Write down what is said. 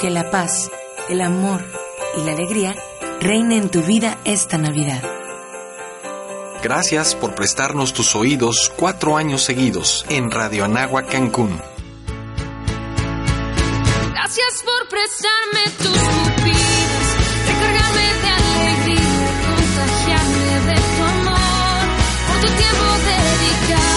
Que la paz, el amor y la alegría reine en tu vida esta Navidad. Gracias por prestarnos tus oídos cuatro años seguidos en Radio Anagua Cancún. Gracias por prestarme tus pupilas, recargarme de alegría, contagiarme de tu amor, por tu tiempo dedicado.